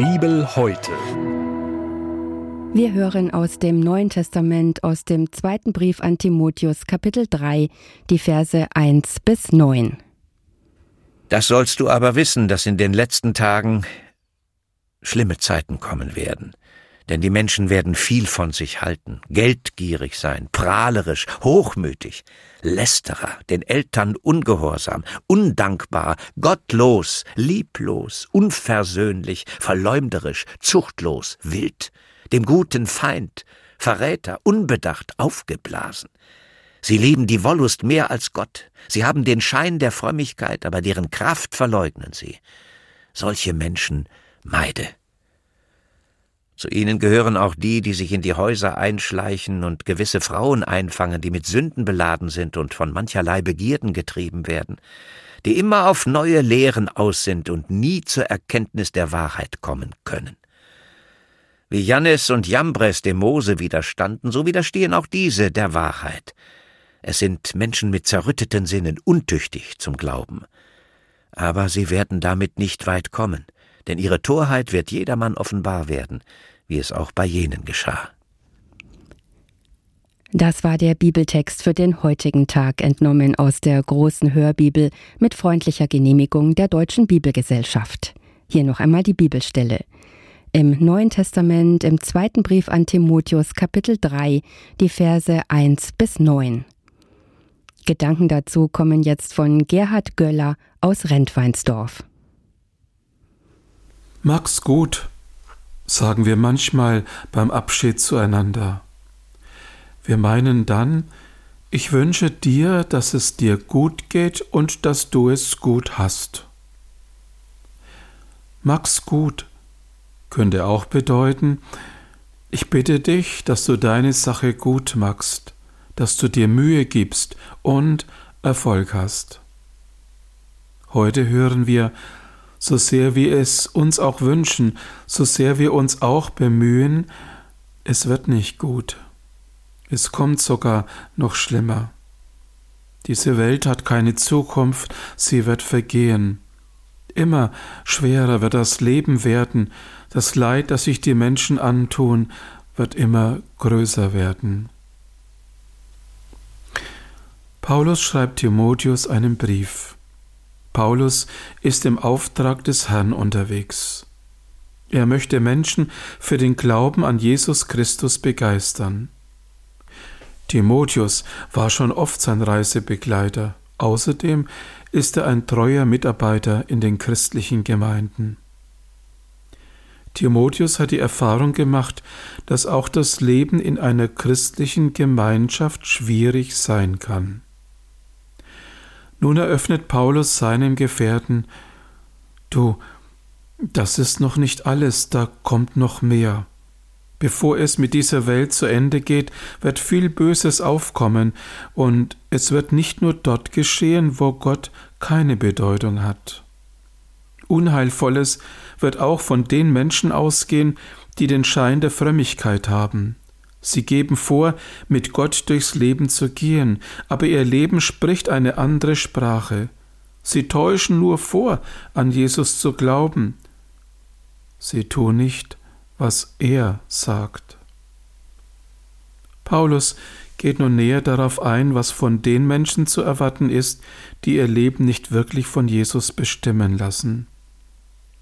Bibel heute. Wir hören aus dem Neuen Testament, aus dem zweiten Brief an Timotheus, Kapitel 3, die Verse 1 bis 9. Das sollst du aber wissen, dass in den letzten Tagen schlimme Zeiten kommen werden. Denn die Menschen werden viel von sich halten, geldgierig sein, prahlerisch, hochmütig, Lästerer, den Eltern ungehorsam, undankbar, gottlos, lieblos, unversöhnlich, verleumderisch, zuchtlos, wild, dem guten Feind, Verräter, unbedacht, aufgeblasen. Sie lieben die Wollust mehr als Gott. Sie haben den Schein der Frömmigkeit, aber deren Kraft verleugnen sie. Solche Menschen meide. Zu ihnen gehören auch die, die sich in die Häuser einschleichen und gewisse Frauen einfangen, die mit Sünden beladen sind und von mancherlei Begierden getrieben werden, die immer auf neue Lehren aus sind und nie zur Erkenntnis der Wahrheit kommen können. Wie Jannes und Jambres dem Mose widerstanden, so widerstehen auch diese der Wahrheit. Es sind Menschen mit zerrütteten Sinnen, untüchtig zum Glauben. Aber sie werden damit nicht weit kommen, denn ihre Torheit wird jedermann offenbar werden, wie es auch bei jenen geschah. Das war der Bibeltext für den heutigen Tag, entnommen aus der großen Hörbibel mit freundlicher Genehmigung der Deutschen Bibelgesellschaft. Hier noch einmal die Bibelstelle. Im Neuen Testament, im zweiten Brief an Timotheus, Kapitel 3, die Verse 1 bis 9. Gedanken dazu kommen jetzt von Gerhard Göller aus Rentweinsdorf. Mag's gut, sagen wir manchmal beim Abschied zueinander. Wir meinen dann, ich wünsche dir, dass es dir gut geht und dass du es gut hast. Max gut könnte auch bedeuten, ich bitte dich, dass du deine Sache gut machst, dass du dir Mühe gibst und Erfolg hast. Heute hören wir, so sehr wir es uns auch wünschen, so sehr wir uns auch bemühen, es wird nicht gut. Es kommt sogar noch schlimmer. Diese Welt hat keine Zukunft, sie wird vergehen. Immer schwerer wird das Leben werden, das Leid, das sich die Menschen antun, wird immer größer werden. Paulus schreibt Timotheus einen Brief. Paulus ist im Auftrag des Herrn unterwegs. Er möchte Menschen für den Glauben an Jesus Christus begeistern. Timotheus war schon oft sein Reisebegleiter. Außerdem ist er ein treuer Mitarbeiter in den christlichen Gemeinden. Timotheus hat die Erfahrung gemacht, dass auch das Leben in einer christlichen Gemeinschaft schwierig sein kann. Nun eröffnet Paulus seinem Gefährten, Du, das ist noch nicht alles, da kommt noch mehr. Bevor es mit dieser Welt zu Ende geht, wird viel Böses aufkommen, und es wird nicht nur dort geschehen, wo Gott keine Bedeutung hat. Unheilvolles wird auch von den Menschen ausgehen, die den Schein der Frömmigkeit haben. Sie geben vor, mit Gott durchs Leben zu gehen, aber ihr Leben spricht eine andere Sprache. Sie täuschen nur vor, an Jesus zu glauben. Sie tun nicht, was er sagt. Paulus geht nun näher darauf ein, was von den Menschen zu erwarten ist, die ihr Leben nicht wirklich von Jesus bestimmen lassen.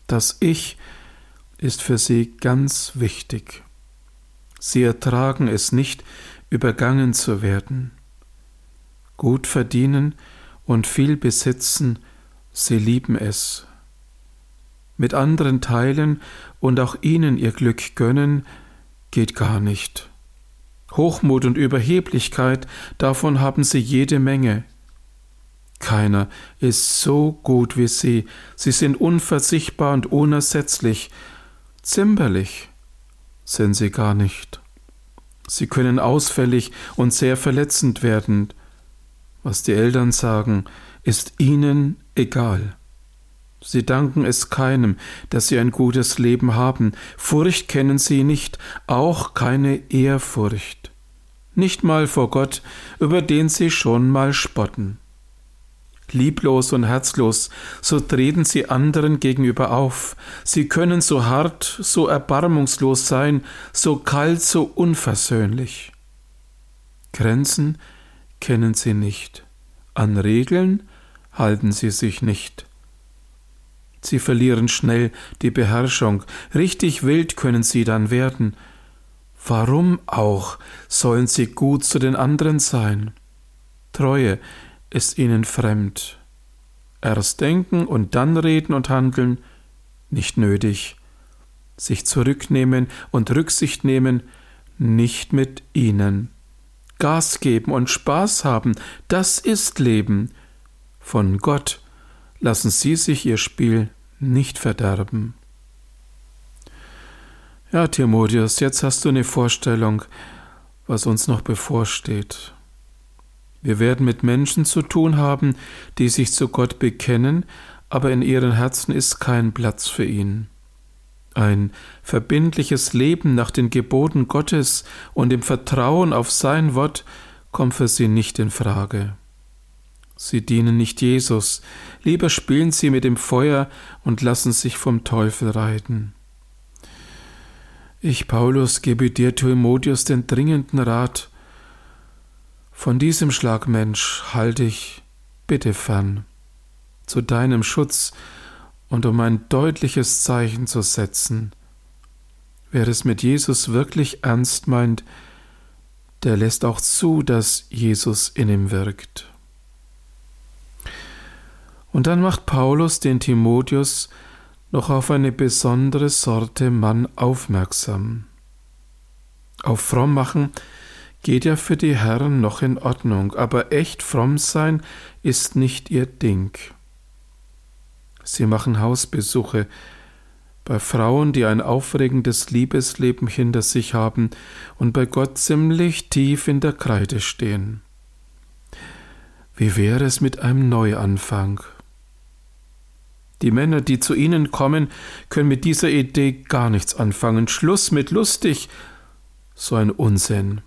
Das Ich ist für sie ganz wichtig. Sie ertragen es nicht, übergangen zu werden. Gut verdienen und viel besitzen, sie lieben es. Mit anderen teilen und auch ihnen ihr Glück gönnen, geht gar nicht. Hochmut und Überheblichkeit, davon haben sie jede Menge. Keiner ist so gut wie sie, sie sind unversichtbar und unersetzlich, zimperlich, sind sie gar nicht. Sie können ausfällig und sehr verletzend werden. Was die Eltern sagen, ist ihnen egal. Sie danken es keinem, dass sie ein gutes Leben haben. Furcht kennen sie nicht, auch keine Ehrfurcht. Nicht mal vor Gott, über den sie schon mal spotten. Lieblos und herzlos, so treten sie anderen gegenüber auf. Sie können so hart, so erbarmungslos sein, so kalt, so unversöhnlich. Grenzen kennen sie nicht, an Regeln halten sie sich nicht. Sie verlieren schnell die Beherrschung, richtig wild können sie dann werden. Warum auch sollen sie gut zu den anderen sein? Treue ist ihnen fremd. Erst denken und dann reden und handeln, nicht nötig. Sich zurücknehmen und Rücksicht nehmen, nicht mit ihnen. Gas geben und Spaß haben, das ist Leben. Von Gott lassen Sie sich Ihr Spiel nicht verderben. Ja, Timotheus, jetzt hast du eine Vorstellung, was uns noch bevorsteht. Wir werden mit Menschen zu tun haben, die sich zu Gott bekennen, aber in ihren Herzen ist kein Platz für ihn. Ein verbindliches Leben nach den Geboten Gottes und im Vertrauen auf sein Wort kommt für sie nicht in Frage. Sie dienen nicht Jesus, lieber spielen sie mit dem Feuer und lassen sich vom Teufel reiten. Ich, Paulus, gebe dir, Timotheus, den dringenden Rat, von diesem Schlag Mensch halte ich bitte fern, zu deinem Schutz und um ein deutliches Zeichen zu setzen. Wer es mit Jesus wirklich ernst meint, der lässt auch zu, dass Jesus in ihm wirkt. Und dann macht Paulus den Timotheus noch auf eine besondere Sorte Mann aufmerksam. Auf fromm machen geht ja für die Herren noch in Ordnung, aber echt fromm sein ist nicht ihr Ding. Sie machen Hausbesuche bei Frauen, die ein aufregendes Liebesleben hinter sich haben und bei Gott ziemlich tief in der Kreide stehen. Wie wäre es mit einem Neuanfang? Die Männer, die zu ihnen kommen, können mit dieser Idee gar nichts anfangen. Schluss mit lustig. So ein Unsinn.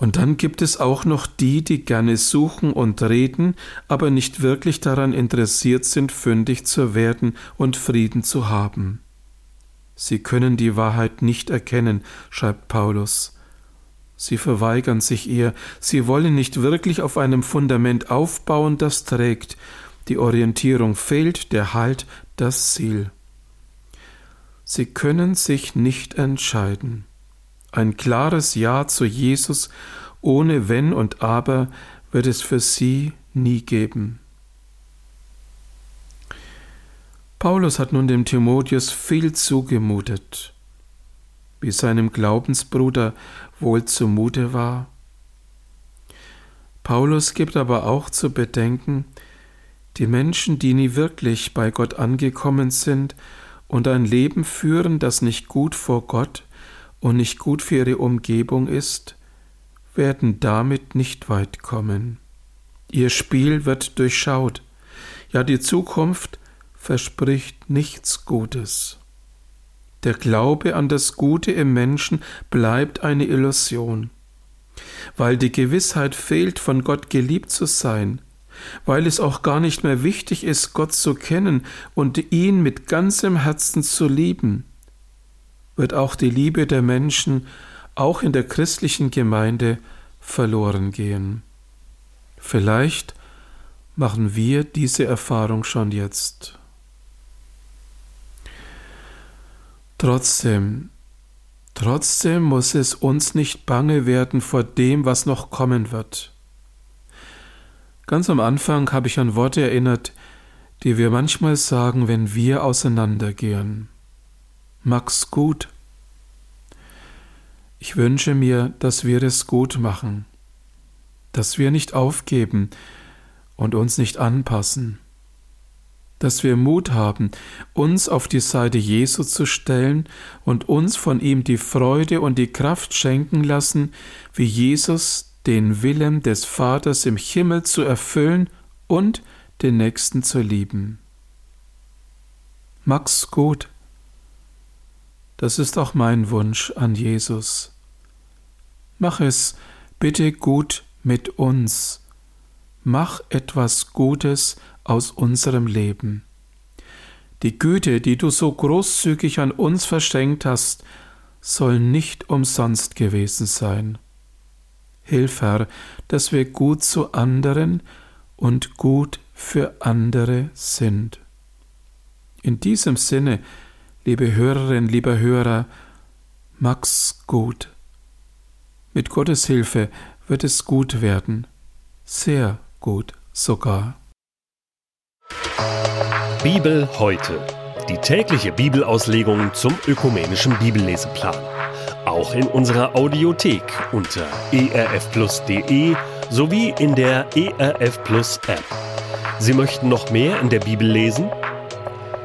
Und dann gibt es auch noch die, die gerne suchen und reden, aber nicht wirklich daran interessiert sind, fündig zu werden und Frieden zu haben. Sie können die Wahrheit nicht erkennen, schreibt Paulus. Sie verweigern sich ihr, sie wollen nicht wirklich auf einem Fundament aufbauen, das trägt, die Orientierung fehlt, der Halt, das Ziel. Sie können sich nicht entscheiden. Ein klares Ja zu Jesus ohne Wenn und Aber wird es für sie nie geben. Paulus hat nun dem Timotheus viel zugemutet, wie seinem Glaubensbruder wohl zumute war. Paulus gibt aber auch zu bedenken, die Menschen, die nie wirklich bei Gott angekommen sind und ein Leben führen, das nicht gut vor Gott und nicht gut für ihre Umgebung ist, werden damit nicht weit kommen. Ihr Spiel wird durchschaut, ja die Zukunft verspricht nichts Gutes. Der Glaube an das Gute im Menschen bleibt eine Illusion. Weil die Gewissheit fehlt, von Gott geliebt zu sein, weil es auch gar nicht mehr wichtig ist, Gott zu kennen und ihn mit ganzem Herzen zu lieben, wird auch die Liebe der Menschen, auch in der christlichen Gemeinde, verloren gehen. Vielleicht machen wir diese Erfahrung schon jetzt. Trotzdem, trotzdem muss es uns nicht bange werden vor dem, was noch kommen wird. Ganz am Anfang habe ich an Worte erinnert, die wir manchmal sagen, wenn wir auseinandergehen. Mach's gut. Ich wünsche mir, dass wir es gut machen, dass wir nicht aufgeben und uns nicht anpassen, dass wir Mut haben, uns auf die Seite Jesu zu stellen und uns von ihm die Freude und die Kraft schenken lassen, wie Jesus den Willen des Vaters im Himmel zu erfüllen und den Nächsten zu lieben. Mach's gut. Das ist auch mein Wunsch an Jesus. Mach es bitte gut mit uns, mach etwas Gutes aus unserem Leben. Die Güte, die du so großzügig an uns verschenkt hast, soll nicht umsonst gewesen sein. Hilf, Herr, dass wir gut zu anderen und gut für andere sind. In diesem Sinne, liebe Hörerin, lieber Hörer, mach's gut. Mit Gottes Hilfe wird es gut werden, sehr gut sogar. Bibel heute. Die tägliche Bibelauslegung zum ökumenischen Bibelleseplan. Auch in unserer Audiothek unter erfplus.de sowie in der ERF App. Sie möchten noch mehr in der Bibel lesen?